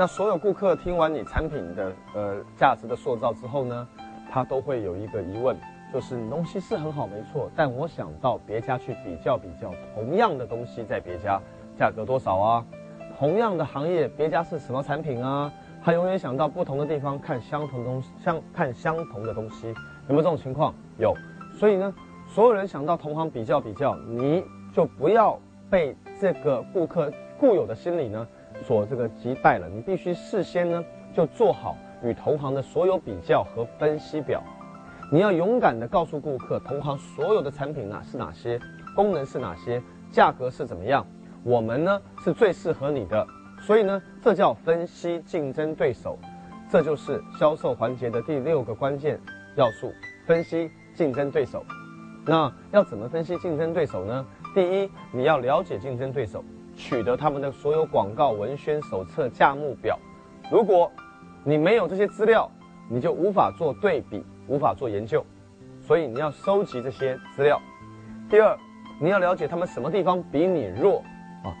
那所有顾客听完你产品的呃价值的塑造之后呢，他都会有一个疑问，就是东西是很好没错，但我想到别家去比较比较，同样的东西在别家价格多少啊？同样的行业，别家是什么产品啊？他永远想到不同的地方看相同东相看相同的东西，有没有这种情况？有。所以呢，所有人想到同行比较比较，你就不要被这个顾客固有的心理呢所这个击败了。你必须事先呢就做好与同行的所有比较和分析表。你要勇敢的告诉顾客，同行所有的产品哪是哪些，功能是哪些，价格是怎么样，我们呢是最适合你的。所以呢，这叫分析竞争对手，这就是销售环节的第六个关键要素：分析竞争对手。那要怎么分析竞争对手呢？第一，你要了解竞争对手，取得他们的所有广告文宣手册、价目表。如果你没有这些资料，你就无法做对比，无法做研究。所以你要收集这些资料。第二，你要了解他们什么地方比你弱啊。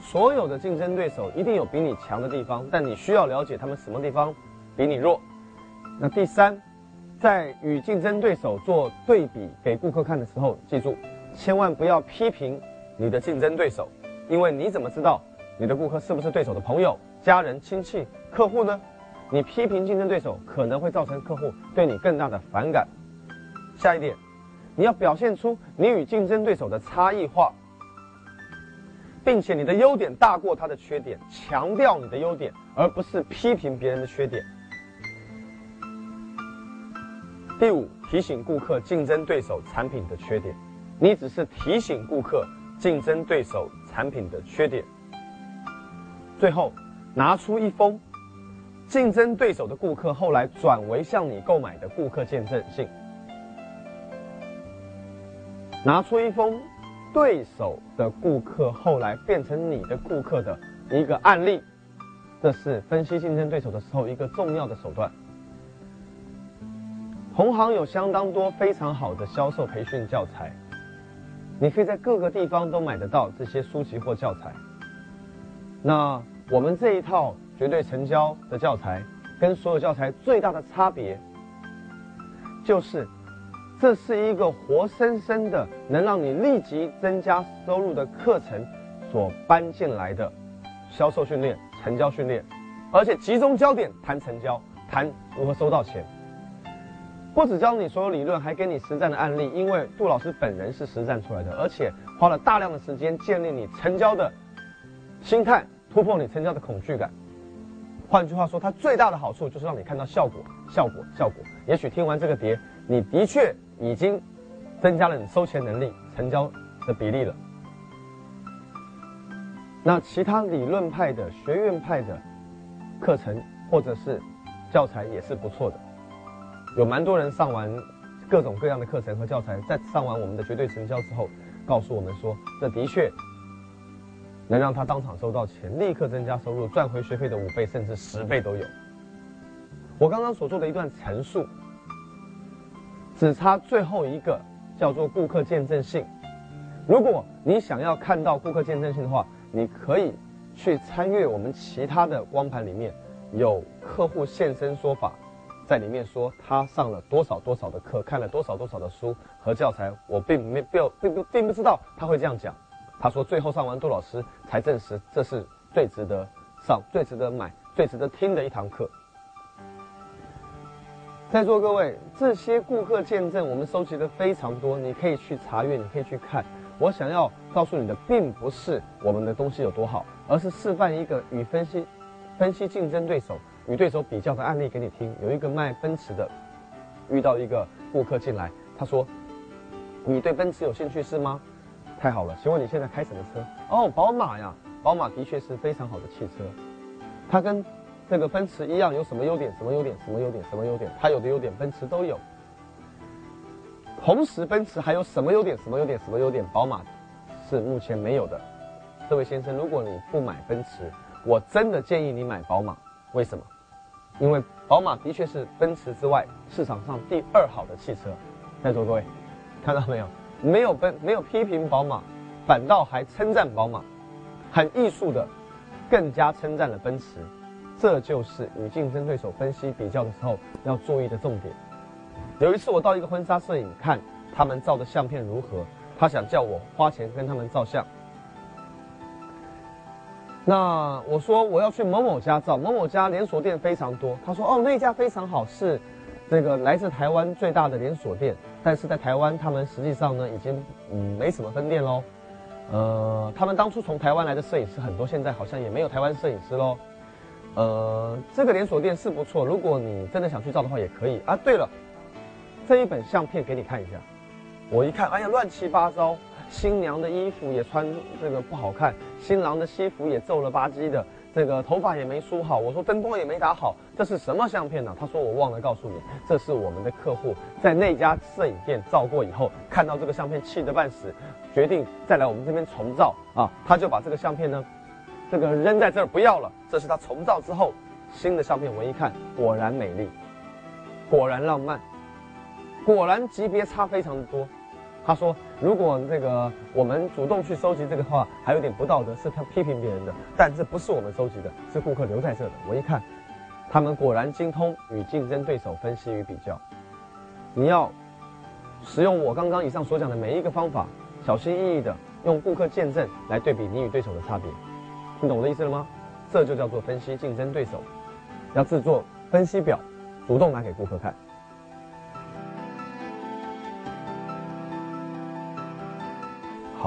所有的竞争对手一定有比你强的地方，但你需要了解他们什么地方比你弱。那第三，在与竞争对手做对比给顾客看的时候，记住，千万不要批评你的竞争对手，因为你怎么知道你的顾客是不是对手的朋友、家人、亲戚、客户呢？你批评竞争对手可能会造成客户对你更大的反感。下一点，你要表现出你与竞争对手的差异化。并且你的优点大过他的缺点，强调你的优点，而不是批评别人的缺点。第五，提醒顾客竞争对手产品的缺点，你只是提醒顾客竞争对手产品的缺点。最后，拿出一封竞争对手的顾客后来转为向你购买的顾客见证信，拿出一封。对手的顾客后来变成你的顾客的一个案例，这是分析竞争对手的时候一个重要的手段。同行有相当多非常好的销售培训教材，你可以在各个地方都买得到这些书籍或教材。那我们这一套绝对成交的教材，跟所有教材最大的差别，就是。这是一个活生生的能让你立即增加收入的课程所搬进来的销售训练、成交训练，而且集中焦点谈成交，谈如何收到钱。不只教你所有理论，还给你实战的案例。因为杜老师本人是实战出来的，而且花了大量的时间建立你成交的心态，突破你成交的恐惧感。换句话说，它最大的好处就是让你看到效果，效果，效果。也许听完这个碟，你的确。已经增加了你收钱能力、成交的比例了。那其他理论派的、学院派的课程或者是教材也是不错的，有蛮多人上完各种各样的课程和教材，在上完我们的绝对成交之后，告诉我们说，这的确能让他当场收到钱，立刻增加收入，赚回学费的五倍甚至十倍都有。我刚刚所做的一段陈述。只差最后一个叫做顾客见证信。如果你想要看到顾客见证信的话，你可以去参阅我们其他的光盘里面有客户现身说法，在里面说他上了多少多少的课，看了多少多少的书和教材。我并没并并不并不知道他会这样讲。他说最后上完杜老师才证实这是最值得上、最值得买、最值得听的一堂课。在座各位，这些顾客见证我们收集的非常多，你可以去查阅，你可以去看。我想要告诉你的，并不是我们的东西有多好，而是示范一个与分析、分析竞争对手与对手比较的案例给你听。有一个卖奔驰的，遇到一个顾客进来，他说：“你对奔驰有兴趣是吗？太好了，请问你现在开什么车？哦，宝马呀，宝马的确是非常好的汽车，它跟。”这个奔驰一样有什么优点？什么优点？什么优点？什么优点？它有的优点，奔驰都有。同时，奔驰还有什么优点？什么优点？什么优点？宝马是目前没有的。这位先生，如果你不买奔驰，我真的建议你买宝马。为什么？因为宝马的确是奔驰之外市场上第二好的汽车。在座各位，看到没有？没有奔，没有批评宝马，反倒还称赞宝马，很艺术的，更加称赞了奔驰。这就是与竞争对手分析比较的时候要注意的重点。有一次我到一个婚纱摄影看他们照的相片如何，他想叫我花钱跟他们照相。那我说我要去某某家照，某某家连锁店非常多。他说哦那家非常好，是这个来自台湾最大的连锁店，但是在台湾他们实际上呢已经嗯没什么分店喽。呃，他们当初从台湾来的摄影师很多，现在好像也没有台湾摄影师喽。呃，这个连锁店是不错，如果你真的想去照的话，也可以啊。对了，这一本相片给你看一下。我一看，哎呀，乱七八糟，新娘的衣服也穿这个不好看，新郎的西服也皱了吧唧的，这个头发也没梳好。我说灯光也没打好，这是什么相片呢？他说我忘了告诉你，这是我们的客户在那家摄影店照过以后，看到这个相片气得半死。决定再来我们这边重照啊，他就把这个相片呢，这个扔在这儿不要了。这是他重照之后新的相片，我一看，果然美丽，果然浪漫，果然级别差非常的多。他说，如果这个我们主动去收集这个话，还有点不道德，是他批评别人的。但这不是我们收集的，是顾客留在这的。我一看，他们果然精通与竞争对手分析与比较。你要使用我刚刚以上所讲的每一个方法。小心翼翼的用顾客见证来对比你与对手的差别，听懂我的意思了吗？这就叫做分析竞争对手，要制作分析表，主动拿给顾客看。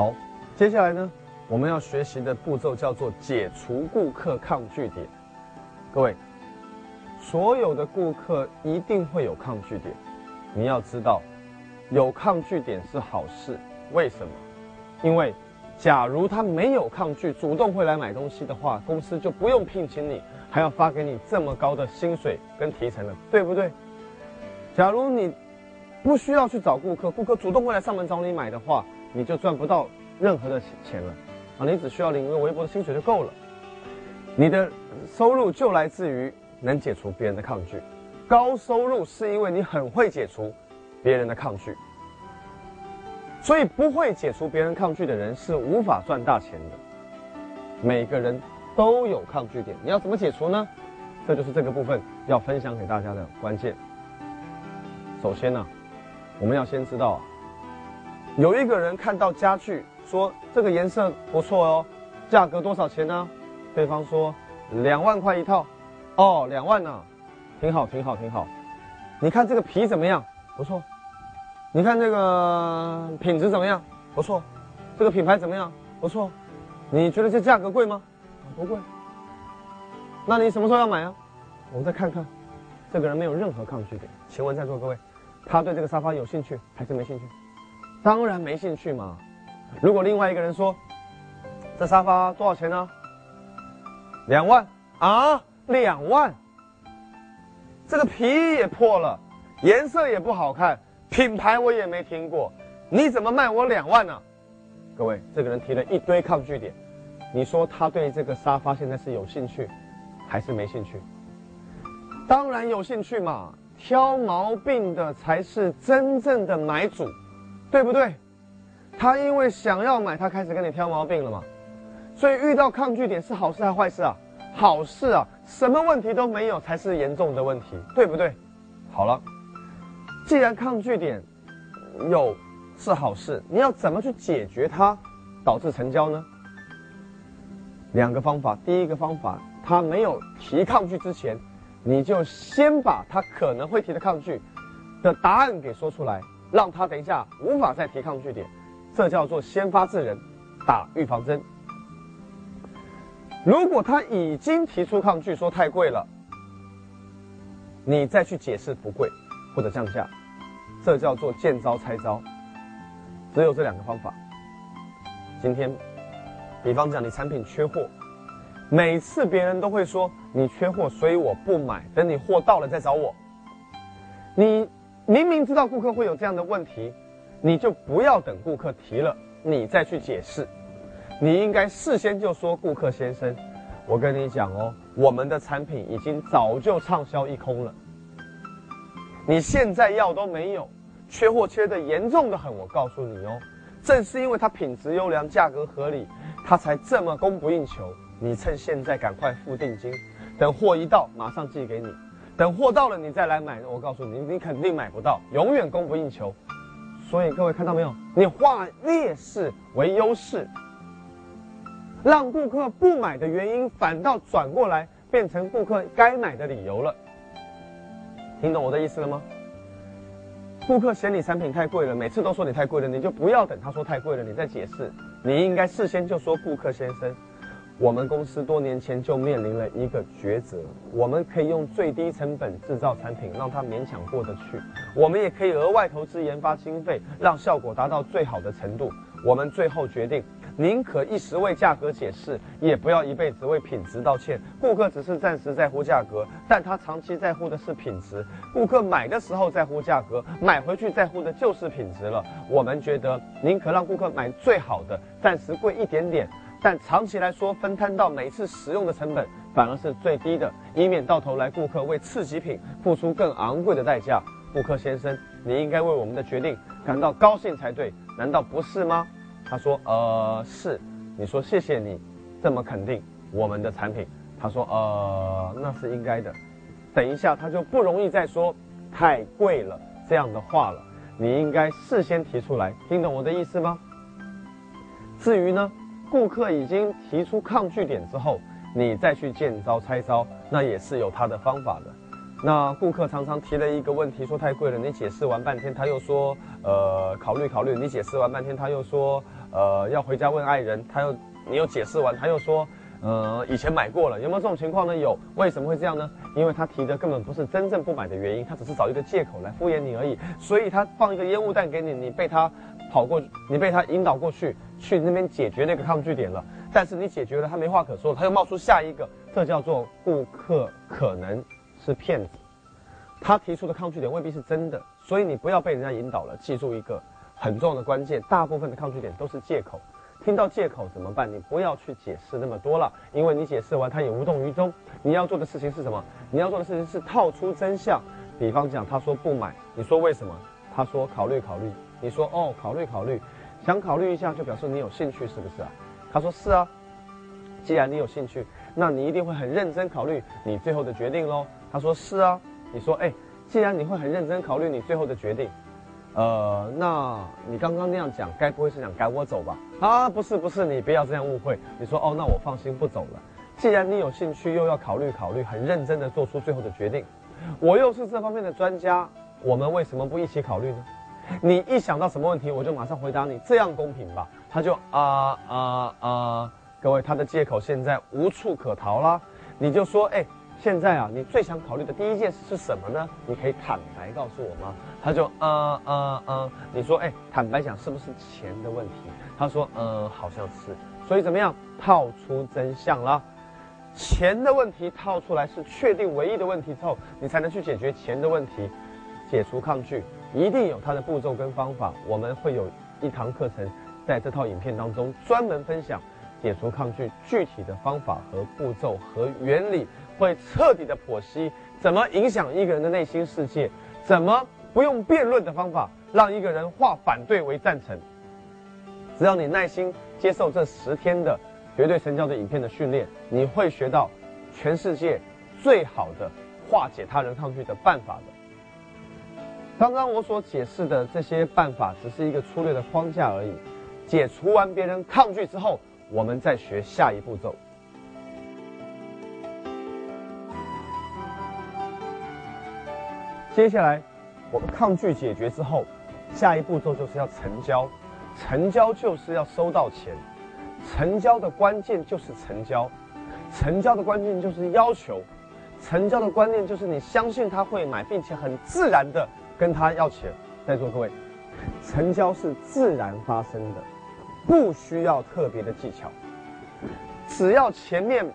好，接下来呢，我们要学习的步骤叫做解除顾客抗拒点。各位，所有的顾客一定会有抗拒点，你要知道，有抗拒点是好事。为什么？因为，假如他没有抗拒，主动会来买东西的话，公司就不用聘请你，还要发给你这么高的薪水跟提成了，对不对？假如你不需要去找顾客，顾客主动会来上门找你买的话，你就赚不到任何的钱了，啊，你只需要领一个微薄的薪水就够了。你的收入就来自于能解除别人的抗拒，高收入是因为你很会解除别人的抗拒。所以，不会解除别人抗拒的人是无法赚大钱的。每个人都有抗拒点，你要怎么解除呢？这就是这个部分要分享给大家的关键。首先呢，我们要先知道，有一个人看到家具，说这个颜色不错哦，价格多少钱呢？对方说两万块一套。哦，两万呢，挺好，挺好，挺好。你看这个皮怎么样？不错。你看这个品质怎么样？不错，这个品牌怎么样？不错，你觉得这价格贵吗？不贵。那你什么时候要买啊？我们再看看。这个人没有任何抗拒点，请问在座各位，他对这个沙发有兴趣还是没兴趣？当然没兴趣嘛。如果另外一个人说，这沙发多少钱呢？两万啊，两万。这个皮也破了，颜色也不好看。品牌我也没听过，你怎么卖我两万呢？各位，这个人提了一堆抗拒点，你说他对这个沙发现在是有兴趣，还是没兴趣？当然有兴趣嘛，挑毛病的才是真正的买主，对不对？他因为想要买，他开始跟你挑毛病了嘛。所以遇到抗拒点是好事还是坏事啊？好事啊，什么问题都没有才是严重的问题，对不对？好了。既然抗拒点有是好事，你要怎么去解决它，导致成交呢？两个方法。第一个方法，他没有提抗拒之前，你就先把他可能会提的抗拒的答案给说出来，让他等一下无法再提抗拒点，这叫做先发制人，打预防针。如果他已经提出抗拒，说太贵了，你再去解释不贵。或者降价，这叫做见招拆招，只有这两个方法。今天，比方讲你产品缺货，每次别人都会说你缺货，所以我不买，等你货到了再找我。你明明知道顾客会有这样的问题，你就不要等顾客提了，你再去解释。你应该事先就说，顾客先生，我跟你讲哦，我们的产品已经早就畅销一空了。你现在要都没有，缺货缺的严重的很。我告诉你哦，正是因为它品质优良、价格合理，它才这么供不应求。你趁现在赶快付定金，等货一到，马上寄给你。等货到了，你再来买，我告诉你，你肯定买不到，永远供不应求。所以各位看到没有？你化劣势为优势，让顾客不买的原因，反倒转过来变成顾客该买的理由了。听懂我的意思了吗？顾客嫌你产品太贵了，每次都说你太贵了，你就不要等他说太贵了，你再解释。你应该事先就说，顾客先生。我们公司多年前就面临了一个抉择：我们可以用最低成本制造产品，让它勉强过得去；我们也可以额外投资研发经费，让效果达到最好的程度。我们最后决定，宁可一时为价格解释，也不要一辈子为品质道歉。顾客只是暂时在乎价格，但他长期在乎的是品质。顾客买的时候在乎价格，买回去在乎的就是品质了。我们觉得，宁可让顾客买最好的，暂时贵一点点。但长期来说，分摊到每次使用的成本反而是最低的，以免到头来顾客为次级品付出更昂贵的代价。顾客先生，你应该为我们的决定感到高兴才对，难道不是吗？他说：“呃，是。”你说：“谢谢你这么肯定我们的产品。”他说：“呃，那是应该的。”等一下，他就不容易再说太贵了这样的话了。你应该事先提出来，听懂我的意思吗？至于呢？顾客已经提出抗拒点之后，你再去见招拆招，那也是有他的方法的。那顾客常常提了一个问题，说太贵了，你解释完半天，他又说，呃，考虑考虑。你解释完半天，他又说，呃，要回家问爱人。他又，你又解释完，他又说，呃，以前买过了。有没有这种情况呢？有。为什么会这样呢？因为他提的根本不是真正不买的原因，他只是找一个借口来敷衍你而已。所以他放一个烟雾弹给你，你被他跑过去，你被他引导过去。去那边解决那个抗拒点了，但是你解决了，他没话可说，他又冒出下一个，这叫做顾客可能是骗子，他提出的抗拒点未必是真的，所以你不要被人家引导了。记住一个很重要的关键，大部分的抗拒点都是借口。听到借口怎么办？你不要去解释那么多了，因为你解释完他也无动于衷。你要做的事情是什么？你要做的事情是套出真相。比方讲，他说不买，你说为什么？他说考虑考虑，你说哦，考虑考虑。想考虑一下，就表示你有兴趣，是不是啊？他说是啊。既然你有兴趣，那你一定会很认真考虑你最后的决定喽。他说是啊。你说哎，既然你会很认真考虑你最后的决定，呃，那你刚刚那样讲，该不会是想赶我走吧？啊，不是不是，你不要这样误会。你说哦，那我放心不走了。既然你有兴趣，又要考虑考虑，很认真的做出最后的决定，我又是这方面的专家，我们为什么不一起考虑呢？你一想到什么问题，我就马上回答你，这样公平吧？他就啊啊啊！各位，他的借口现在无处可逃了。你就说，哎，现在啊，你最想考虑的第一件事是什么呢？你可以坦白告诉我吗？他就啊啊啊！你说，哎，坦白讲，是不是钱的问题？他说，嗯，好像是。所以怎么样？套出真相了。钱的问题套出来是确定唯一的问题之后，你才能去解决钱的问题，解除抗拒。一定有它的步骤跟方法，我们会有一堂课程，在这套影片当中专门分享解除抗拒具体的方法和步骤和原理，会彻底的剖析怎么影响一个人的内心世界，怎么不用辩论的方法让一个人化反对为赞成。只要你耐心接受这十天的绝对成交的影片的训练，你会学到全世界最好的化解他人抗拒的办法的。刚刚我所解释的这些办法，只是一个粗略的框架而已。解除完别人抗拒之后，我们再学下一步骤。接下来，我们抗拒解决之后，下一步骤就是要成交。成交就是要收到钱。成交的关键就是成交。成交的关键就是要求。成交的关键就是你相信他会买，并且很自然的。跟他要钱，在座各位，成交是自然发生的，不需要特别的技巧，只要前面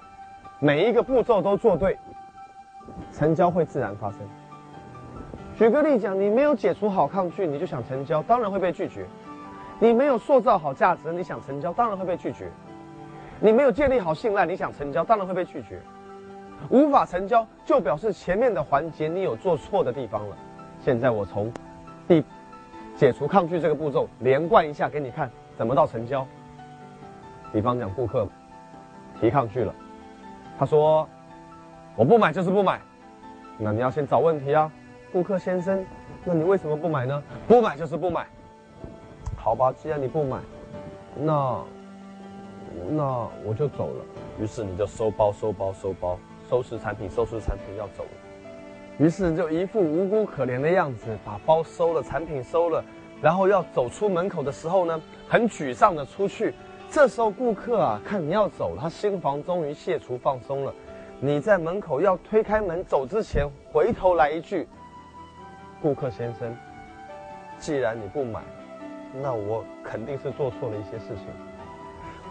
每一个步骤都做对，成交会自然发生。举个例讲，你没有解除好抗拒，你就想成交，当然会被拒绝；你没有塑造好价值，你想成交，当然会被拒绝；你没有建立好信赖，你想成交，当然会被拒绝。无法成交，就表示前面的环节你有做错的地方了。现在我从第解除抗拒这个步骤连贯一下给你看，怎么到成交？比方讲，顾客提抗拒了，他说：“我不买就是不买。那你要先找问题啊，顾客先生，那你为什么不买呢？不买就是不买。好吧，既然你不买，那那我就走了。于是你就收包收包收包，收拾产品收拾产品要走了。于是就一副无辜可怜的样子，把包收了，产品收了，然后要走出门口的时候呢，很沮丧的出去。这时候顾客啊，看你要走，他心房终于卸除放松了。你在门口要推开门走之前，回头来一句：“顾客先生，既然你不买，那我肯定是做错了一些事情。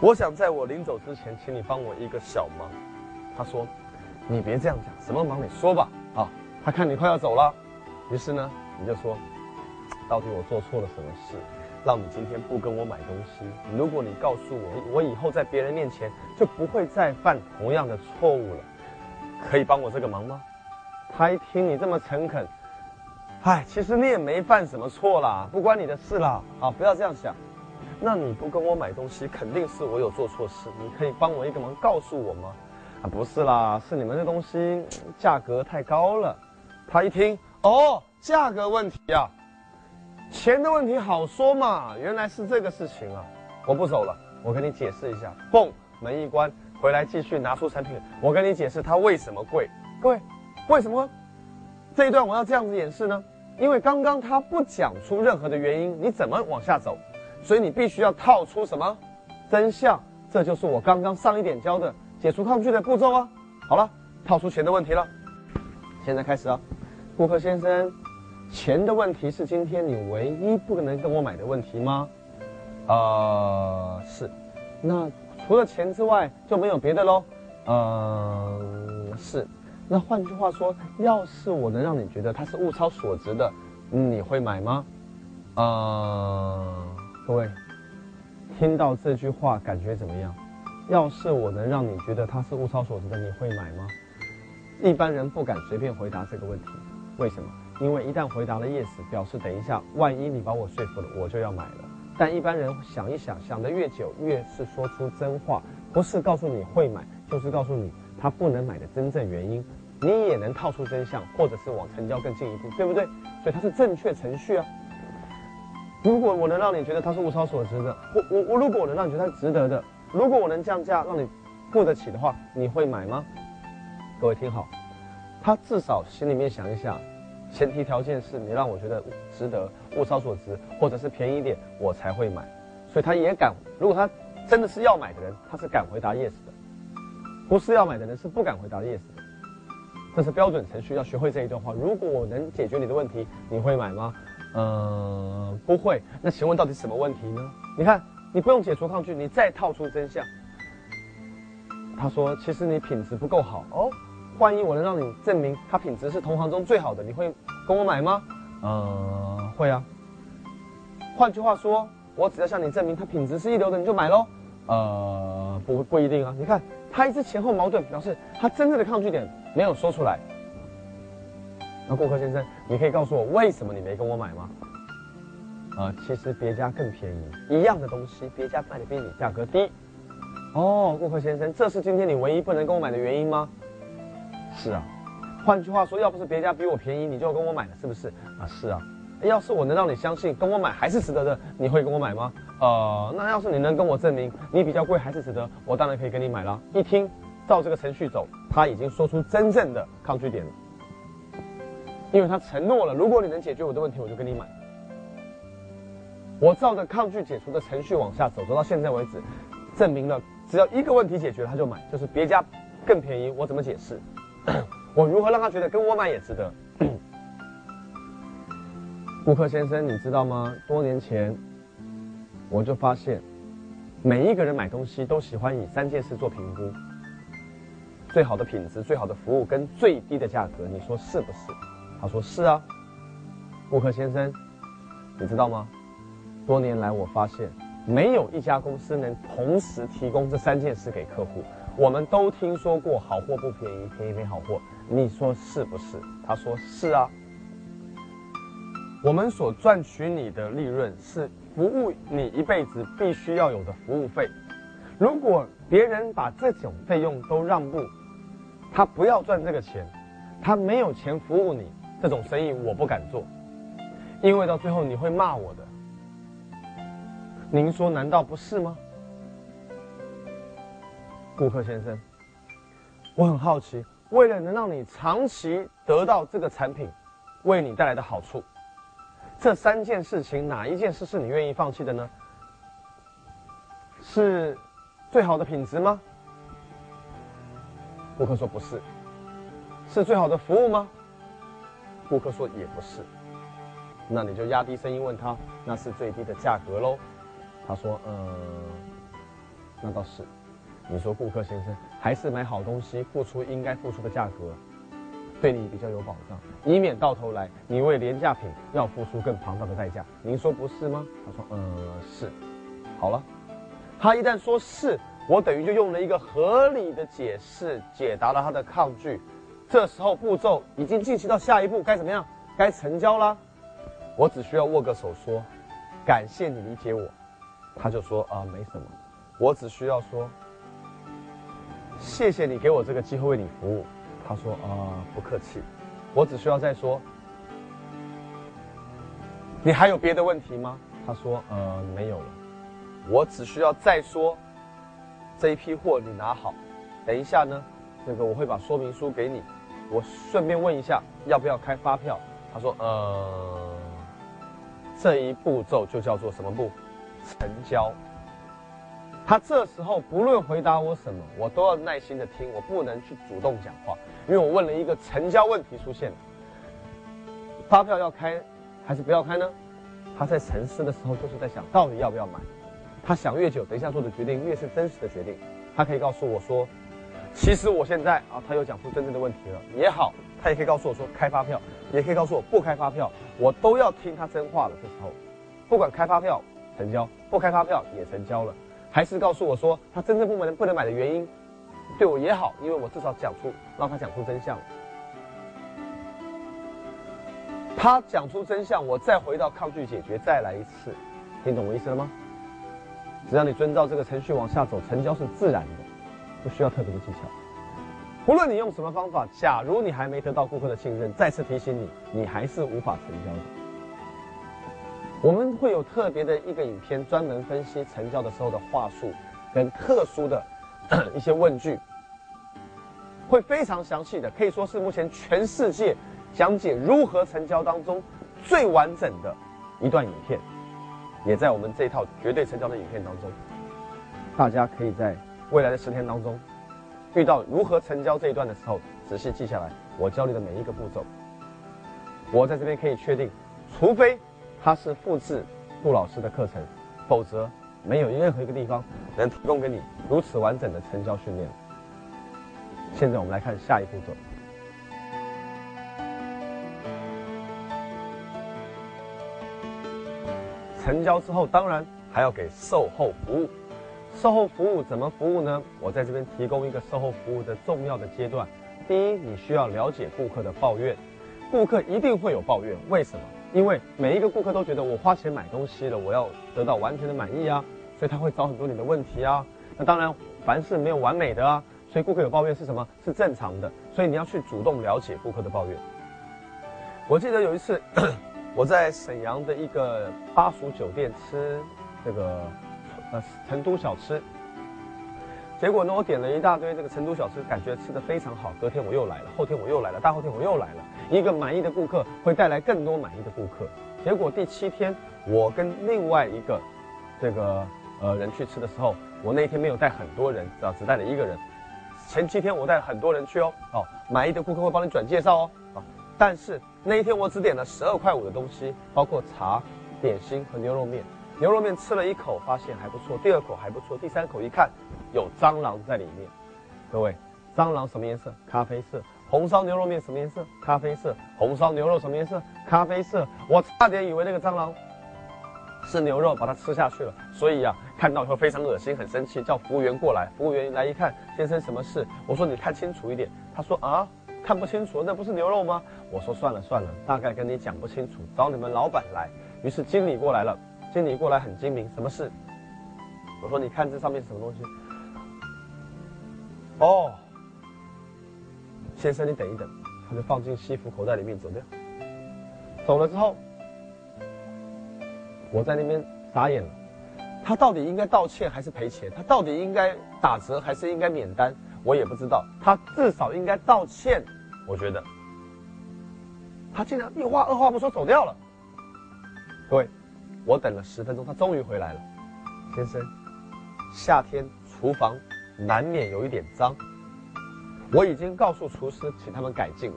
我想在我临走之前，请你帮我一个小忙。”他说：“你别这样讲，什么忙你说吧。”他看你快要走了，于是呢，你就说：“到底我做错了什么事？”让你今天不跟我买东西。如果你告诉我，我以后在别人面前就不会再犯同样的错误了，可以帮我这个忙吗？他一听你这么诚恳，唉，其实你也没犯什么错啦，不关你的事啦。啊，不要这样想。那你不跟我买东西，肯定是我有做错事。你可以帮我一个忙，告诉我吗？啊，不是啦，是你们这东西价格太高了。他一听，哦，价格问题啊。钱的问题好说嘛，原来是这个事情啊！我不走了，我跟你解释一下。嘣，门一关，回来继续拿出产品。我跟你解释它为什么贵。各位，为什么这一段我要这样子演示呢？因为刚刚他不讲出任何的原因，你怎么往下走？所以你必须要套出什么真相？这就是我刚刚上一点教的解除抗拒的步骤啊！好了，套出钱的问题了，现在开始啊，顾客先生。钱的问题是今天你唯一不能跟我买的问题吗？呃，是。那除了钱之外就没有别的喽？嗯，是。那换句话说，要是我能让你觉得它是物超所值的，你会买吗？呃，各位，听到这句话感觉怎么样？要是我能让你觉得它是物超所值的，你会买吗？一般人不敢随便回答这个问题，为什么？因为一旦回答了 yes，表示等一下，万一你把我说服了，我就要买了。但一般人想一想，想得越久，越是说出真话，不是告诉你会买，就是告诉你他不能买的真正原因。你也能套出真相，或者是往成交更进一步，对不对？所以它是正确程序啊。如果我能让你觉得它是物超所值的，我我我，如果我能让你觉得它值得的，如果我能降价让你付得起的话，你会买吗？各位听好，他至少心里面想一想。前提条件是你让我觉得值得，物超所值，或者是便宜一点，我才会买。所以他也敢，如果他真的是要买的人，他是敢回答 yes 的；不是要买的人是不敢回答 yes 的。这是标准程序，要学会这一段话。如果我能解决你的问题，你会买吗？嗯，不会。那请问到底什么问题呢？你看，你不用解除抗拒，你再套出真相。他说，其实你品质不够好哦。万一我能让你证明它品质是同行中最好的，你会跟我买吗？呃，会啊。换句话说，我只要向你证明它品质是一流的，你就买喽？呃，不不一定啊。你看他一直前后矛盾，表示他真正的抗拒点没有说出来。那顾客先生，你可以告诉我为什么你没跟我买吗？呃，其实别家更便宜，一样的东西，别家卖的比你价格低。哦，顾客先生，这是今天你唯一不能跟我买的原因吗？是啊，换句话说，要不是别家比我便宜，你就跟我买了，是不是啊？是啊，要是我能让你相信跟我买还是值得的，你会跟我买吗？呃，那要是你能跟我证明你比较贵还是值得，我当然可以跟你买了。一听，照这个程序走，他已经说出真正的抗拒点了，因为他承诺了，如果你能解决我的问题，我就跟你买。我照着抗拒解除的程序往下走，走到现在为止，证明了只要一个问题解决了，他就买，就是别家更便宜，我怎么解释？我如何让他觉得跟我买也值得？顾客先生，你知道吗？多年前我就发现，每一个人买东西都喜欢以三件事做评估：最好的品质、最好的服务跟最低的价格。你说是不是？他说是啊。顾客先生，你知道吗？多年来我发现，没有一家公司能同时提供这三件事给客户。我们都听说过好货不便宜，便宜没好货，你说是不是？他说是啊。我们所赚取你的利润是服务你一辈子必须要有的服务费。如果别人把这种费用都让步，他不要赚这个钱，他没有钱服务你，这种生意我不敢做，因为到最后你会骂我的。您说难道不是吗？顾客先生，我很好奇，为了能让你长期得到这个产品为你带来的好处，这三件事情哪一件事是你愿意放弃的呢？是最好的品质吗？顾客说不是。是最好的服务吗？顾客说也不是。那你就压低声音问他，那是最低的价格喽。他说，嗯，那倒是。你说顾客先生还是买好东西，付出应该付出的价格，对你比较有保障，以免到头来你为廉价品要付出更庞大的代价。您说不是吗？他说，嗯，是。好了，他一旦说是，我等于就用了一个合理的解释解答了他的抗拒。这时候步骤已经进行到下一步，该怎么样？该成交啦。我只需要握个手说，感谢你理解我。他就说啊，没什么。我只需要说。谢谢你给我这个机会为你服务，他说啊不客气，我只需要再说，你还有别的问题吗？他说呃没有了，我只需要再说，这一批货你拿好，等一下呢，那个我会把说明书给你，我顺便问一下要不要开发票？他说呃，这一步骤就叫做什么步？成交。他这时候不论回答我什么，我都要耐心的听，我不能去主动讲话，因为我问了一个成交问题出现了。发票要开还是不要开呢？他在沉思的时候就是在想到底要不要买。他想越久，等一下做的决定越是真实的决定。他可以告诉我说，其实我现在啊，他又讲出真正的问题了也好，他也可以告诉我说开发票，也可以告诉我不开发票，我都要听他真话了。这时候，不管开发票成交，不开发票也成交了。还是告诉我说他真正不能不能买的原因，对我也好，因为我至少讲出让他讲出真相。他讲出真相，我再回到抗拒解决，再来一次，听懂我意思了吗？只要你遵照这个程序往下走，成交是自然的，不需要特别的技巧。不论你用什么方法，假如你还没得到顾客的信任，再次提醒你，你还是无法成交的。我们会有特别的一个影片，专门分析成交的时候的话术，跟特殊的 一些问句，会非常详细的，可以说是目前全世界讲解如何成交当中最完整的一段影片，也在我们这一套绝对成交的影片当中。大家可以在未来的十天当中，遇到如何成交这一段的时候，仔细记下来我教你的每一个步骤。我在这边可以确定，除非。他是复制杜老师的课程，否则没有任何一个地方能提供给你如此完整的成交训练。现在我们来看下一步骤。成交之后，当然还要给售后服务。售后服务怎么服务呢？我在这边提供一个售后服务的重要的阶段。第一，你需要了解顾客的抱怨，顾客一定会有抱怨，为什么？因为每一个顾客都觉得我花钱买东西了，我要得到完全的满意啊，所以他会找很多你的问题啊。那当然，凡事没有完美的啊，所以顾客有抱怨是什么？是正常的。所以你要去主动了解顾客的抱怨。我记得有一次，我在沈阳的一个巴蜀酒店吃这个呃成都小吃。结果呢，我点了一大堆这个成都小吃，感觉吃的非常好。隔天我又来了，后天我又来了，大后天我又来了。一个满意的顾客会带来更多满意的顾客。结果第七天，我跟另外一个这个呃人去吃的时候，我那一天没有带很多人，只只带了一个人。前七天我带了很多人去哦，哦，满意的顾客会帮你转介绍哦，啊，但是那一天我只点了十二块五的东西，包括茶、点心和牛肉面。牛肉面吃了一口，发现还不错；第二口还不错；第三口一看，有蟑螂在里面。各位，蟑螂什么颜色？咖啡色。红烧牛肉面什么颜色？咖啡色。红烧牛肉什么颜色？咖啡色。我差点以为那个蟑螂是牛肉，把它吃下去了。所以啊，看到以后非常恶心，很生气，叫服务员过来。服务员来一看，先生什么事？我说你看清楚一点。他说啊，看不清楚，那不是牛肉吗？我说算了算了，大概跟你讲不清楚，找你们老板来。于是经理过来了。经理过来很精明，什么事？我说你看这上面是什么东西？哦，先生，你等一等。”他就放进西服口袋里面走掉。走了之后，我在那边傻眼了。他到底应该道歉还是赔钱？他到底应该打折还是应该免单？我也不知道。他至少应该道歉，我觉得。他竟然一话二话不说走掉了。各位，我等了十分钟，他终于回来了。先生，夏天厨房难免有一点脏，我已经告诉厨师，请他们改进了。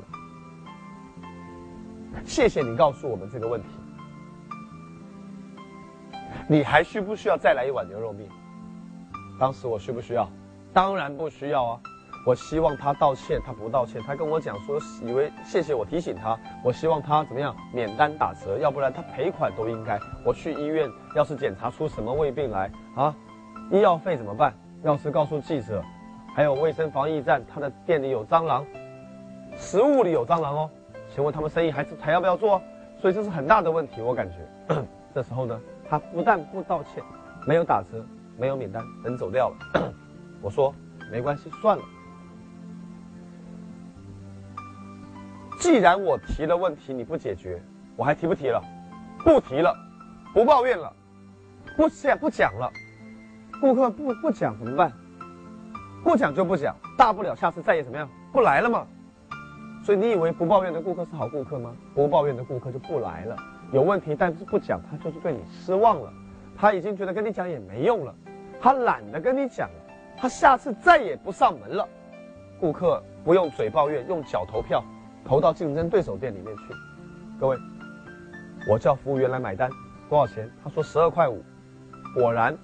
谢谢你告诉我们这个问题。你还需不需要再来一碗牛肉面？当时我需不需要？当然不需要啊！我希望他道歉，他不道歉。他跟我讲说，以为谢谢我提醒他。我希望他怎么样免单打折，要不然他赔款都应该。我去医院，要是检查出什么胃病来啊，医药费怎么办？要是告诉记者，还有卫生防疫站，他的店里有蟑螂，食物里有蟑螂哦。请问他们生意还是还要不要做？所以这是很大的问题，我感觉。这时候呢？他不但不道歉，没有打折，没有免单，人走掉了。我说没关系，算了。既然我提了问题你不解决，我还提不提了？不提了，不抱怨了，不讲不讲了。顾客不不讲怎么办？不讲就不讲，大不了下次再也怎么样？不来了嘛。所以你以为不抱怨的顾客是好顾客吗？不抱怨的顾客就不来了。有问题，但是不讲，他就是对你失望了。他已经觉得跟你讲也没用了，他懒得跟你讲了，他下次再也不上门了。顾客不用嘴抱怨，用脚投票，投到竞争对手店里面去。各位，我叫服务员来买单，多少钱？他说十二块五。果然，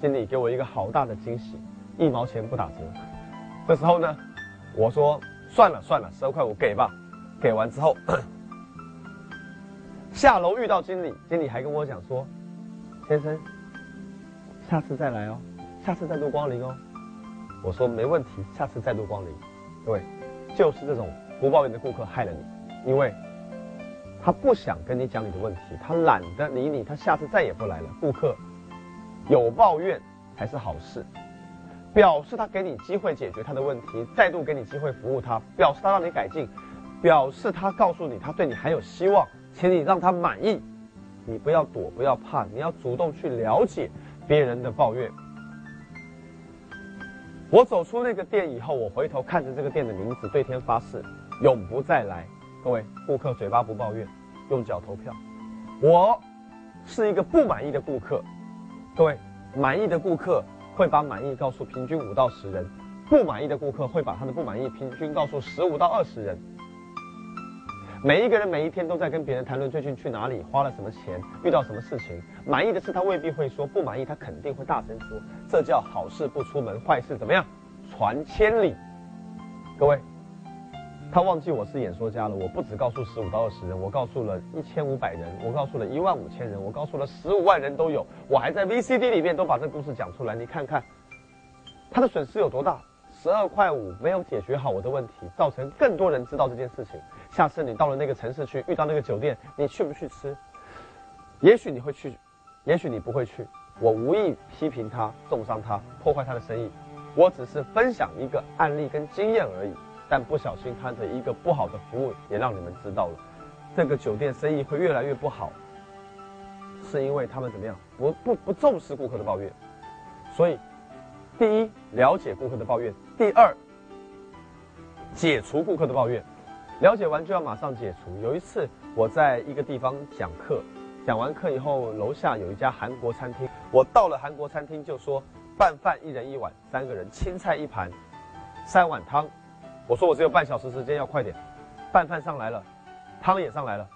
经理给我一个好大的惊喜，一毛钱不打折。这时候呢，我说算了算了，十二块五给吧。给完之后。下楼遇到经理，经理还跟我讲说：“先生，下次再来哦，下次再度光临哦。”我说：“没问题，下次再度光临。”各位，就是这种不抱怨的顾客害了你，因为他不想跟你讲你的问题，他懒得理你，他下次再也不来了。顾客有抱怨才是好事，表示他给你机会解决他的问题，再度给你机会服务他，表示他让你改进，表示他告诉你他对你还有希望。请你让他满意，你不要躲，不要怕，你要主动去了解别人的抱怨。我走出那个店以后，我回头看着这个店的名字，对天发誓，永不再来。各位顾客，嘴巴不抱怨，用脚投票。我是一个不满意的顾客。各位，满意的顾客会把满意告诉平均五到十人，不满意的顾客会把他的不满意平均告诉十五到二十人。每一个人每一天都在跟别人谈论最近去哪里，花了什么钱，遇到什么事情。满意的事他未必会说，不满意他肯定会大声说。这叫好事不出门，坏事怎么样？传千里。各位，他忘记我是演说家了。我不只告诉十五到二十人，我告诉了一千五百人，我告诉了一万五千人，我告诉了十五万人都有。我还在 VCD 里面都把这故事讲出来，你看看，他的损失有多大？十二块五没有解决好我的问题，造成更多人知道这件事情。下次你到了那个城市去，遇到那个酒店，你去不去吃？也许你会去，也许你不会去。我无意批评他、重伤他、破坏他的生意，我只是分享一个案例跟经验而已。但不小心他的一个不好的服务，也让你们知道了，这个酒店生意会越来越不好，是因为他们怎么样？不不不重视顾客的抱怨，所以。第一，了解顾客的抱怨；第二，解除顾客的抱怨。了解完就要马上解除。有一次我在一个地方讲课，讲完课以后，楼下有一家韩国餐厅。我到了韩国餐厅就说：拌饭一人一碗，三个人，青菜一盘，三碗汤。我说我只有半小时时间，要快点。拌饭上来了，汤也上来了，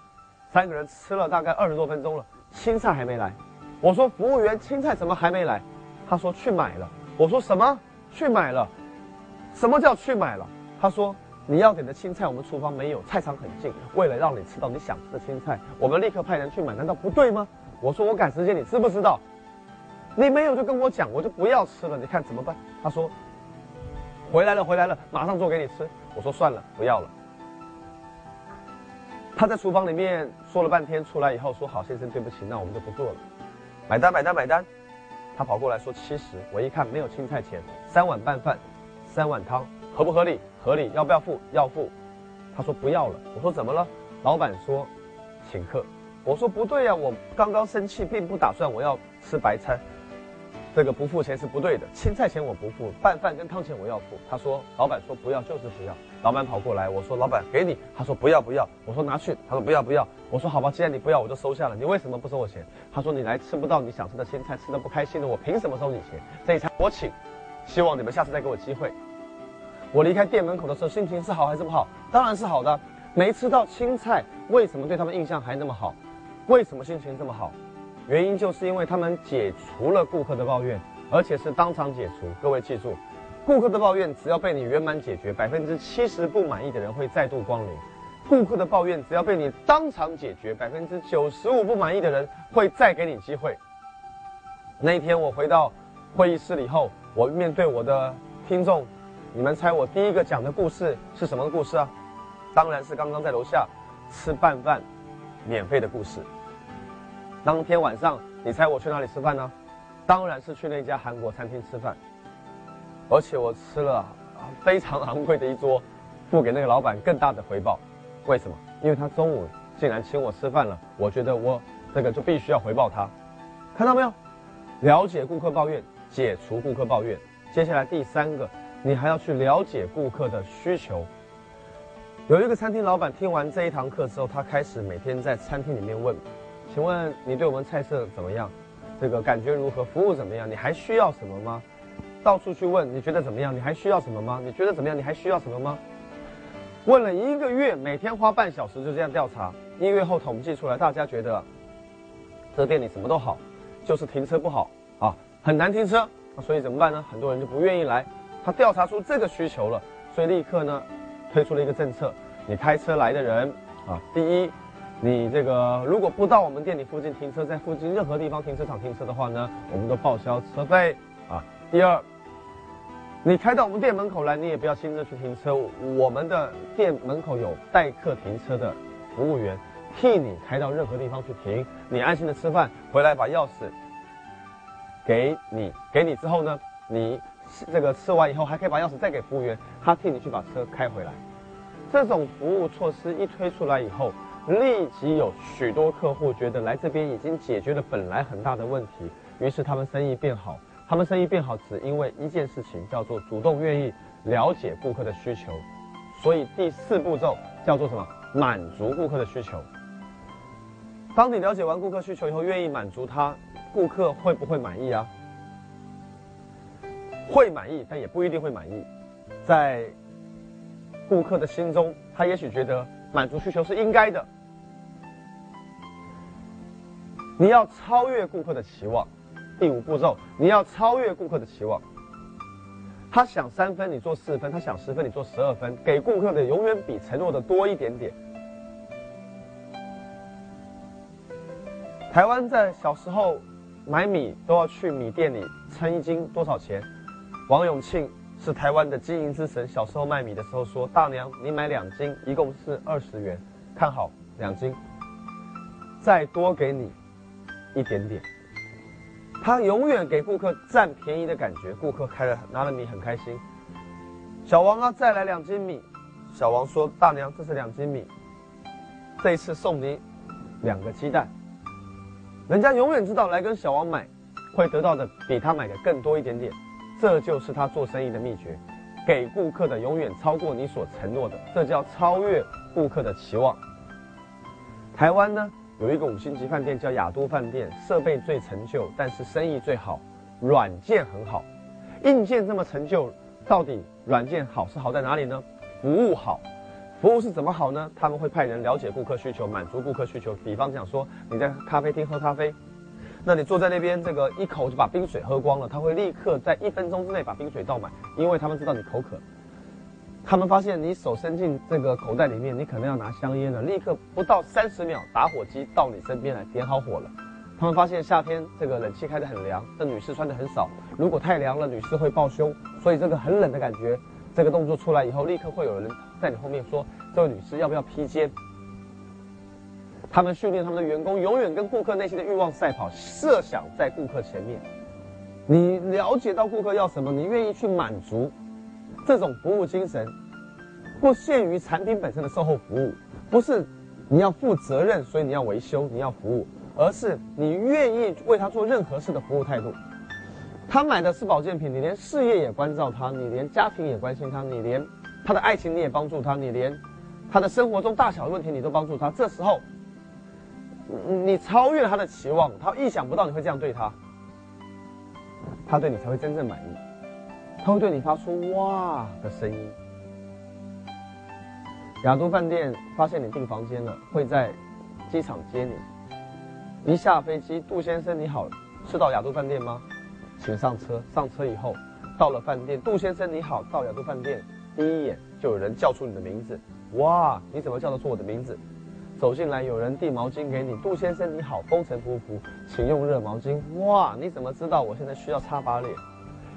三个人吃了大概二十多分钟了，青菜还没来。我说服务员，青菜怎么还没来？他说去买了。我说什么？去买了？什么叫去买了？他说你要点的青菜我们厨房没有，菜场很近。为了让你吃到你想吃的青菜，我们立刻派人去买，难道不对吗？我说我赶时间，你知不知道？你没有就跟我讲，我就不要吃了。你看怎么办？他说回来了，回来了，马上做给你吃。我说算了，不要了。他在厨房里面说了半天，出来以后说好，先生对不起，那我们就不做了。买单，买单，买单。他跑过来说七十，我一看没有青菜钱，三碗拌饭，三碗汤，合不合理？合理。要不要付？要付。他说不要了。我说怎么了？老板说请客。我说不对呀，我刚刚生气，并不打算我要吃白餐。这个不付钱是不对的，青菜钱我不付，拌饭跟汤钱我要付。他说，老板说不要就是不要。老板跑过来，我说老板给你，他说不要不要。我说拿去，他说不要不要。我说好吧，既然你不要，我就收下了。你为什么不收我钱？他说你来吃不到你想吃的青菜，吃的不开心的，我凭什么收你钱？这一餐我请，希望你们下次再给我机会。我离开店门口的时候，心情是好还是不好？当然是好的。没吃到青菜，为什么对他们印象还那么好？为什么心情这么好？原因就是因为他们解除了顾客的抱怨，而且是当场解除。各位记住，顾客的抱怨只要被你圆满解决，百分之七十不满意的人会再度光临；顾客的抱怨只要被你当场解决，百分之九十五不满意的人会再给你机会。那一天我回到会议室以后，我面对我的听众，你们猜我第一个讲的故事是什么故事啊？当然是刚刚在楼下吃拌饭免费的故事。当天晚上，你猜我去哪里吃饭呢？当然是去那家韩国餐厅吃饭，而且我吃了非常昂贵的一桌，付给那个老板更大的回报。为什么？因为他中午竟然请我吃饭了，我觉得我这个就必须要回报他。看到没有？了解顾客抱怨，解除顾客抱怨。接下来第三个，你还要去了解顾客的需求。有一个餐厅老板听完这一堂课之后，他开始每天在餐厅里面问。请问你对我们菜色怎么样？这个感觉如何？服务怎么样？你还需要什么吗？到处去问，你觉得怎么样？你还需要什么吗？你觉得怎么样？你还需要什么吗？问了一个月，每天花半小时就这样调查。一个月后统计出来，大家觉得这店里什么都好，就是停车不好啊，很难停车。那所以怎么办呢？很多人就不愿意来。他调查出这个需求了，所以立刻呢推出了一个政策：你开车来的人啊，第一。你这个如果不到我们店里附近停车，在附近任何地方停车场停车的话呢，我们都报销车费啊。第二，你开到我们店门口来，你也不要亲自去停车，我们的店门口有代客停车的服务员，替你开到任何地方去停，你安心的吃饭，回来把钥匙给你，给你之后呢，你这个吃完以后还可以把钥匙再给服务员，他替你去把车开回来。这种服务措施一推出来以后。立即有许多客户觉得来这边已经解决了本来很大的问题，于是他们生意变好。他们生意变好只因为一件事情，叫做主动愿意了解顾客的需求。所以第四步骤叫做什么？满足顾客的需求。当你了解完顾客需求以后，愿意满足他，顾客会不会满意啊？会满意，但也不一定会满意。在顾客的心中，他也许觉得。满足需求是应该的。你要超越顾客的期望。第五步骤，你要超越顾客的期望。他想三分，你做四分；他想十分，你做十二分。给顾客的永远比承诺的多一点点。台湾在小时候买米都要去米店里称一斤多少钱？王永庆。是台湾的经营之神。小时候卖米的时候说：“大娘，你买两斤，一共是二十元，看好两斤，再多给你一点点。”他永远给顾客占便宜的感觉，顾客开了拿了米很开心。小王啊，再来两斤米。小王说：“大娘，这是两斤米，这一次送你两个鸡蛋。”人家永远知道来跟小王买，会得到的比他买的更多一点点。这就是他做生意的秘诀，给顾客的永远超过你所承诺的，这叫超越顾客的期望。台湾呢有一个五星级饭店叫雅都饭店，设备最陈旧，但是生意最好，软件很好，硬件这么陈旧，到底软件好是好在哪里呢？服务好，服务是怎么好呢？他们会派人了解顾客需求，满足顾客需求。比方讲说你在咖啡厅喝咖啡。那你坐在那边，这个一口就把冰水喝光了，他会立刻在一分钟之内把冰水倒满，因为他们知道你口渴。他们发现你手伸进这个口袋里面，你可能要拿香烟了，立刻不到三十秒，打火机到你身边来点好火了。他们发现夏天这个冷气开得很凉，这女士穿的很少，如果太凉了，女士会抱胸，所以这个很冷的感觉，这个动作出来以后，立刻会有人在你后面说，这位女士要不要披肩？他们训练他们的员工永远跟顾客内心的欲望赛跑，设想在顾客前面。你了解到顾客要什么，你愿意去满足，这种服务精神不限于产品本身的售后服务，不是你要负责任，所以你要维修，你要服务，而是你愿意为他做任何事的服务态度。他买的是保健品，你连事业也关照他，你连家庭也关心他，你连他的爱情你也帮助他，你连他的生活中大小的问题你都帮助他。这时候，你超越了他的期望，他意想不到你会这样对他，他对你才会真正满意，他会对你发出哇的声音。雅都饭店发现你订房间了，会在机场接你。一下飞机，杜先生你好，是到雅都饭店吗？请上车。上车以后，到了饭店，杜先生你好，到雅都饭店，第一眼就有人叫出你的名字。哇，你怎么叫得出我的名字？走进来，有人递毛巾给你。杜先生你好，风尘仆仆，请用热毛巾。哇，你怎么知道我现在需要擦把脸？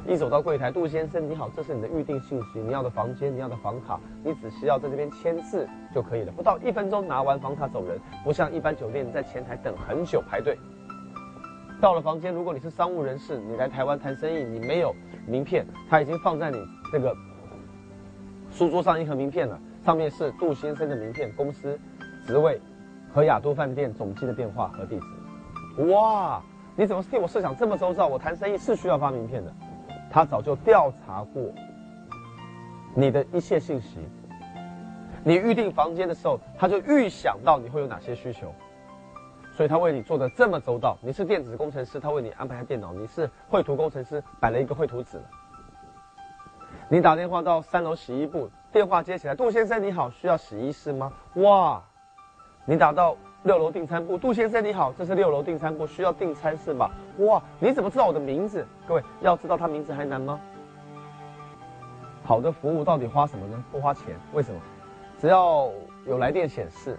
一走到柜台，杜先生你好，这是你的预定信息，你要的房间，你要的房卡，你只需要在这边签字就可以了，不到一分钟拿完房卡走人，不像一般酒店在前台等很久排队。到了房间，如果你是商务人士，你来台湾谈生意，你没有名片，他已经放在你这个书桌上一盒名片了，上面是杜先生的名片、公司、职位和雅都饭店总机的电话和地址。哇，你怎么替我设想这么周到？我谈生意是需要发名片的。他早就调查过你的一切信息，你预定房间的时候，他就预想到你会有哪些需求，所以他为你做的这么周到。你是电子工程师，他为你安排下电脑；你是绘图工程师，摆了一个绘图纸。你打电话到三楼洗衣部，电话接起来，杜先生你好，需要洗衣师吗？哇，你打到。六楼订餐部，杜先生你好，这是六楼订餐部，需要订餐是吗？哇，你怎么知道我的名字？各位要知道他名字还难吗？好的服务到底花什么呢？不花钱，为什么？只要有来电显示，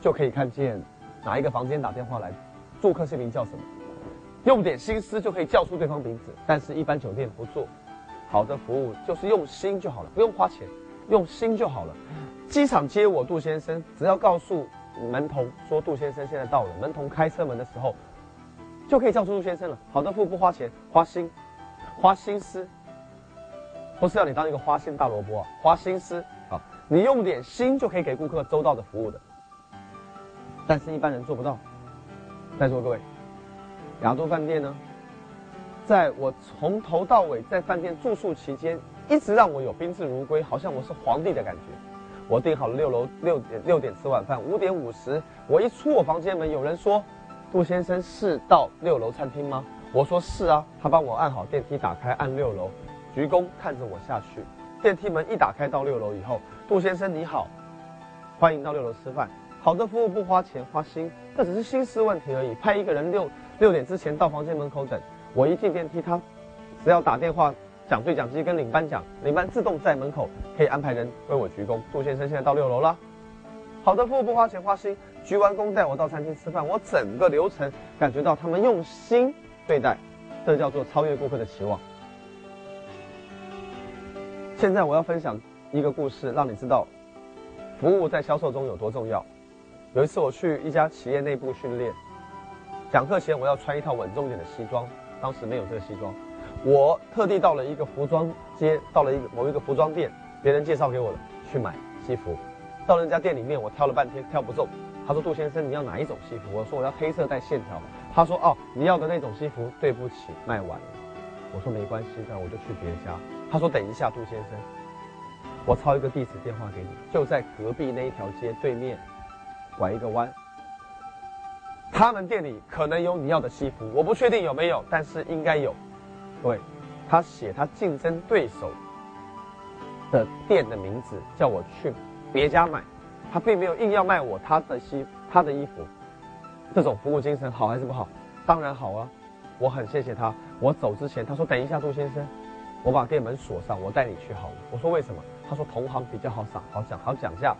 就可以看见哪一个房间打电话来，住客姓名叫什么，用点心思就可以叫出对方名字。但是，一般酒店不做。好的服务就是用心就好了，不用花钱，用心就好了。机场接我，杜先生，只要告诉。门童说：“杜先生现在到了。”门童开车门的时候，就可以叫出杜先生了。好的服务不花钱，花心，花心思，不是要你当一个花心大萝卜，啊花心思啊！你用点心就可以给顾客周到的服务的。但是，一般人做不到。在座各位，雅都饭店呢，在我从头到尾在饭店住宿期间，一直让我有宾至如归，好像我是皇帝的感觉。我订好了六楼六点六点吃晚饭，五点五十我一出我房间门，有人说：“杜先生是到六楼餐厅吗？”我说：“是啊。”他帮我按好电梯，打开按六楼，鞠躬看着我下去。电梯门一打开到六楼以后，杜先生你好，欢迎到六楼吃饭。好的服务不花钱花心，这只是心思问题而已。派一个人六六点之前到房间门口等，我一进电梯，他只要打电话。讲对讲机跟领班讲，领班自动在门口可以安排人为我鞠躬。杜先生现在到六楼了，好的服务不花钱花心，鞠完躬带我到餐厅吃饭，我整个流程感觉到他们用心对待，这叫做超越顾客的期望。现在我要分享一个故事，让你知道服务在销售中有多重要。有一次我去一家企业内部训练，讲课前我要穿一套稳重点的西装，当时没有这个西装。我特地到了一个服装街，到了一个某一个服装店，别人介绍给我的，去买西服。到人家店里面，我挑了半天，挑不中。他说：“杜先生，你要哪一种西服？”我说：“我要黑色带线条。”他说：“哦，你要的那种西服，对不起，卖完了。”我说：“没关系，那我就去别家。”他说：“等一下，杜先生，我抄一个地址电话给你，就在隔壁那一条街对面，拐一个弯。他们店里可能有你要的西服，我不确定有没有，但是 应该有。”各位，他写他竞争对手的店的名字，叫我去别家买，他并没有硬要卖我他的西他的衣服，这种服务精神好还是不好？当然好啊，我很谢谢他。我走之前他说等一下杜先生，我把店门锁上，我带你去好了。我说为什么？他说同行比较好讲好讲好讲价。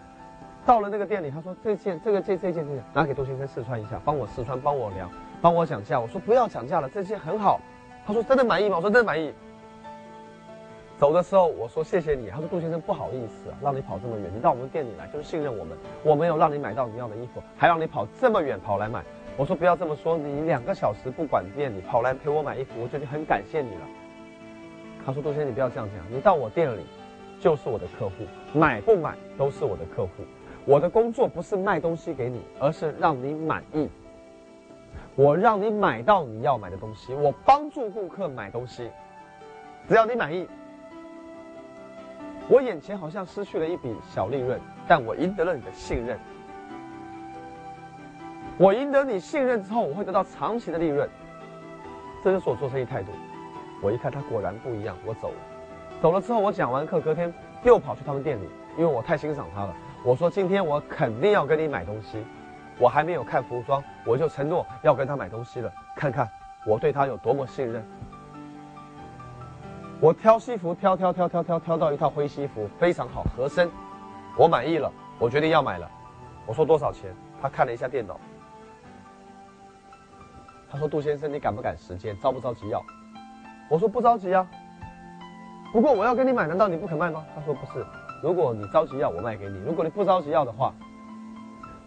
到了那个店里，他说这件这个这这件这件拿给杜先生试穿一下，帮我试穿，帮我量，帮我讲价。我说不要讲价了，这件很好。他说：“真的满意吗？”我说：“真的满意。”走的时候，我说：“谢谢你。”他说：“杜先生，不好意思啊，让你跑这么远，你到我们店里来就是信任我们，我没有让你买到你要的衣服，还让你跑这么远跑来买。”我说：“不要这么说，你两个小时不管店里跑来陪我买衣服，我觉得很感谢你了。”他说：“杜先生，你不要这样讲，你到我店里就是我的客户，买不买都是我的客户。我的工作不是卖东西给你，而是让你满意。我让你买到你要买的东西，我帮助顾客买东西，只要你满意。我眼前好像失去了一笔小利润，但我赢得了你的信任。我赢得你信任之后，我会得到长期的利润。这就是我做生意态度。”我一看他果然不一样，我走了。走了之后，我讲完课，隔天又跑去他们店里，因为我太欣赏他了。我说今天我肯定要跟你买东西。我还没有看服装，我就承诺要跟他买东西了。看看我对他有多么信任。我挑西服，挑挑挑挑挑挑到一套灰西服，非常好，合身。我满意了，我决定要买了。我说多少钱？他看了一下电脑，他说：“杜先生，你赶不赶时间？着不着急要？”我说不着急啊，不过我要跟你买，难道你不肯卖吗？他说不是，如果你着急要，我卖给你；如果你不着急要的话，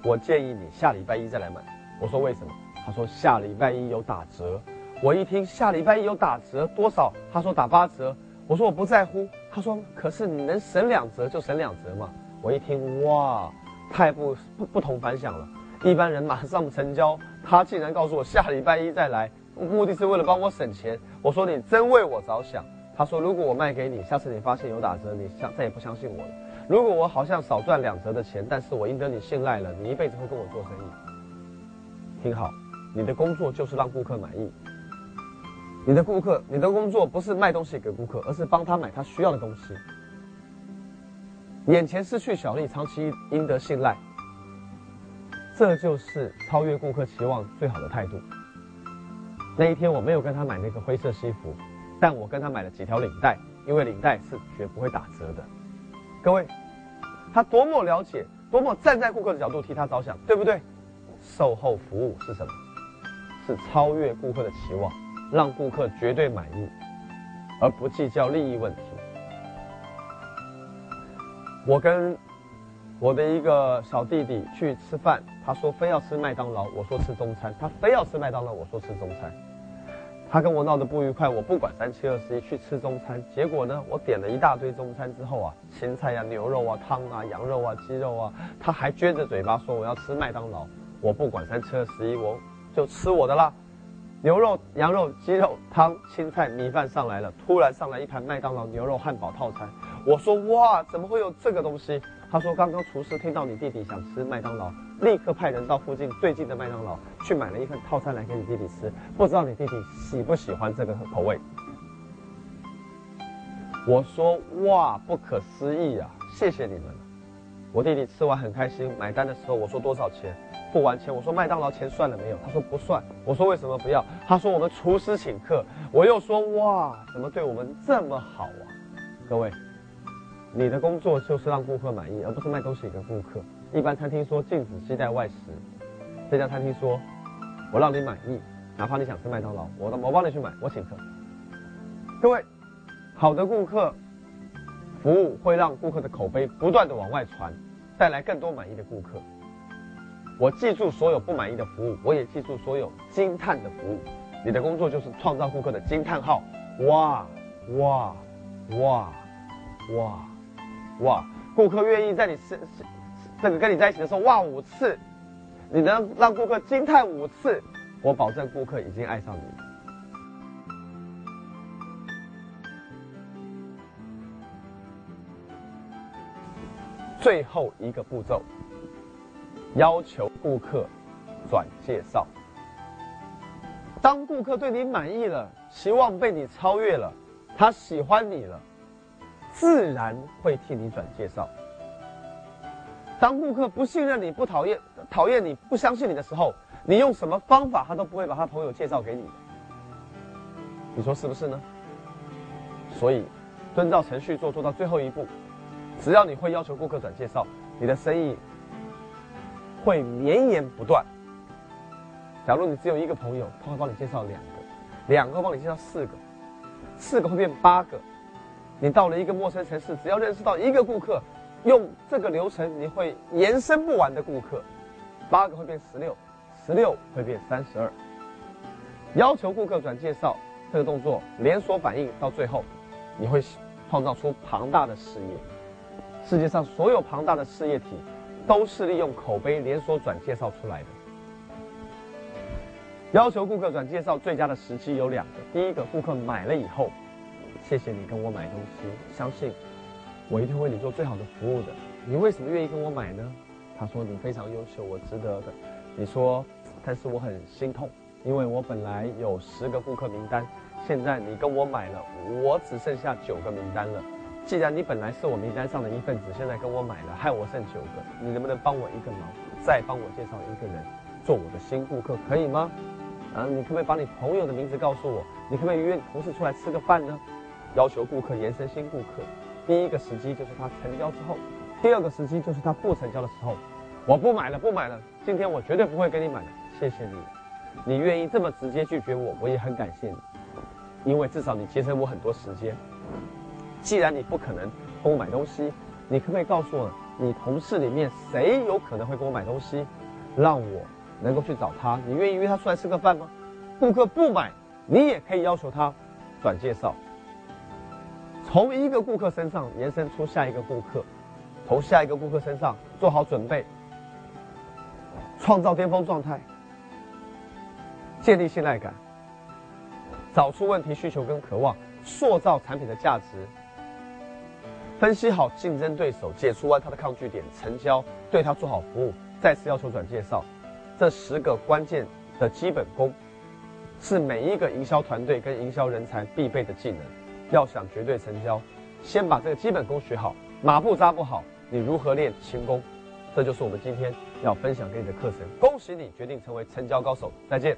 我建议你下礼拜一再来买。我说为什么？他说下礼拜一有打折。我一听下礼拜一有打折多少？他说打八折。我说我不在乎。他说可是你能省两折就省两折嘛。我一听哇，太不不不同凡响了。一般人马上成交，他竟然告诉我下礼拜一再来。目的是为了帮我省钱。我说你真为我着想。他说如果我卖给你，下次你发现有打折，你相再也不相信我了。如果我好像少赚两折的钱，但是我赢得你信赖了，你一辈子会跟我做生意。听好，你的工作就是让顾客满意。你的顾客，你的工作不是卖东西给顾客，而是帮他买他需要的东西。眼前失去小利，长期赢得信赖，这就是超越顾客期望最好的态度。那一天我没有跟他买那个灰色西服，但我跟他买了几条领带，因为领带是绝不会打折的。各位，他多么了解，多么站在顾客的角度替他着想，对不对？售后服务是什么？是超越顾客的期望，让顾客绝对满意，而不计较利益问题。我跟我的一个小弟弟去吃饭。他说非要吃麦当劳，我说吃中餐。他非要吃麦当劳，我说吃中餐。他跟我闹得不愉快，我不管三七二十一去吃中餐。结果呢，我点了一大堆中餐之后啊，青菜呀、牛肉啊、汤啊、羊肉啊、鸡肉啊，他还撅着嘴巴说我要吃麦当劳。我不管三七二十一，我就吃我的啦。牛肉、羊肉、鸡肉、汤、青菜、米饭上来了，突然上来一盘麦当劳牛肉汉堡套餐。我说哇，怎么会有这个东西？他说刚刚厨师听到你弟弟想吃麦当劳。立刻派人到附近最近的麦当劳去买了一份套餐来给你弟弟吃，不知道你弟弟喜不喜欢这个口味。我说哇，不可思议啊！谢谢你们。我弟弟吃完很开心，买单的时候我说多少钱？付完钱我说麦当劳钱算了没有？他说不算。我说为什么不要？他说我们厨师请客。我又说哇，怎么对我们这么好啊？各位，你的工作就是让顾客满意，而不是卖东西给顾客。一般餐厅说禁止接待外食，这家餐厅说，我让你满意，哪怕你想吃麦当劳，我我帮你去买，我请客。各位，好的顾客服务会让顾客的口碑不断的往外传，带来更多满意的顾客。我记住所有不满意的服务，我也记住所有惊叹的服务。你的工作就是创造顾客的惊叹号，哇哇哇哇哇！顾客愿意在你身。这个跟你在一起的时候，哇五次，你能让顾客惊叹五次，我保证顾客已经爱上你。最后一个步骤，要求顾客转介绍。当顾客对你满意了，希望被你超越了，他喜欢你了，自然会替你转介绍。当顾客不信任你、不讨厌、讨厌你、不相信你的时候，你用什么方法，他都不会把他朋友介绍给你。你说是不是呢？所以，遵照程序做，做到最后一步，只要你会要求顾客转介绍，你的生意会绵延不断。假如你只有一个朋友，他会帮你介绍两个，两个帮你介绍四个，四个会变八个。你到了一个陌生城市，只要认识到一个顾客。用这个流程，你会延伸不完的顾客，八个会变十六，十六会变三十二。要求顾客转介绍这个动作连锁反应到最后，你会创造出庞大的事业。世界上所有庞大的事业体，都是利用口碑连锁转介绍出来的。要求顾客转介绍最佳的时机有两个：第一个，顾客买了以后，谢谢你跟我买东西，相信我一定为你做最好的服务的。你为什么愿意跟我买呢？他说你非常优秀，我值得的。你说，但是我很心痛，因为我本来有十个顾客名单，现在你跟我买了，我只剩下九个名单了。既然你本来是我名单上的一份子，现在跟我买了，害我剩九个，你能不能帮我一个忙，再帮我介绍一个人做我的新顾客，可以吗？啊，你可不可以把你朋友的名字告诉我？你可不可以约同事出来吃个饭呢？要求顾客延伸新顾客，第一个时机就是他成交之后，第二个时机就是他不成交的时候。我不买了，不买了，今天我绝对不会跟你买的，谢谢你，你愿意这么直接拒绝我，我也很感谢你，因为至少你节省我很多时间。既然你不可能跟我买东西，你可不可以告诉我，你同事里面谁有可能会跟我买东西，让我能够去找他？你愿意约他出来吃个饭吗？顾客不买，你也可以要求他转介绍，从一个顾客身上延伸出下一个顾客，从下一个顾客身上做好准备，创造巅峰状态，建立信赖感，找出问题、需求跟渴望，塑造产品的价值。分析好竞争对手，解除完他的抗拒点，成交，对他做好服务，再次要求转介绍，这十个关键的基本功，是每一个营销团队跟营销人才必备的技能。要想绝对成交，先把这个基本功学好，马步扎不好，你如何练轻功？这就是我们今天要分享给你的课程。恭喜你决定成为成交高手，再见。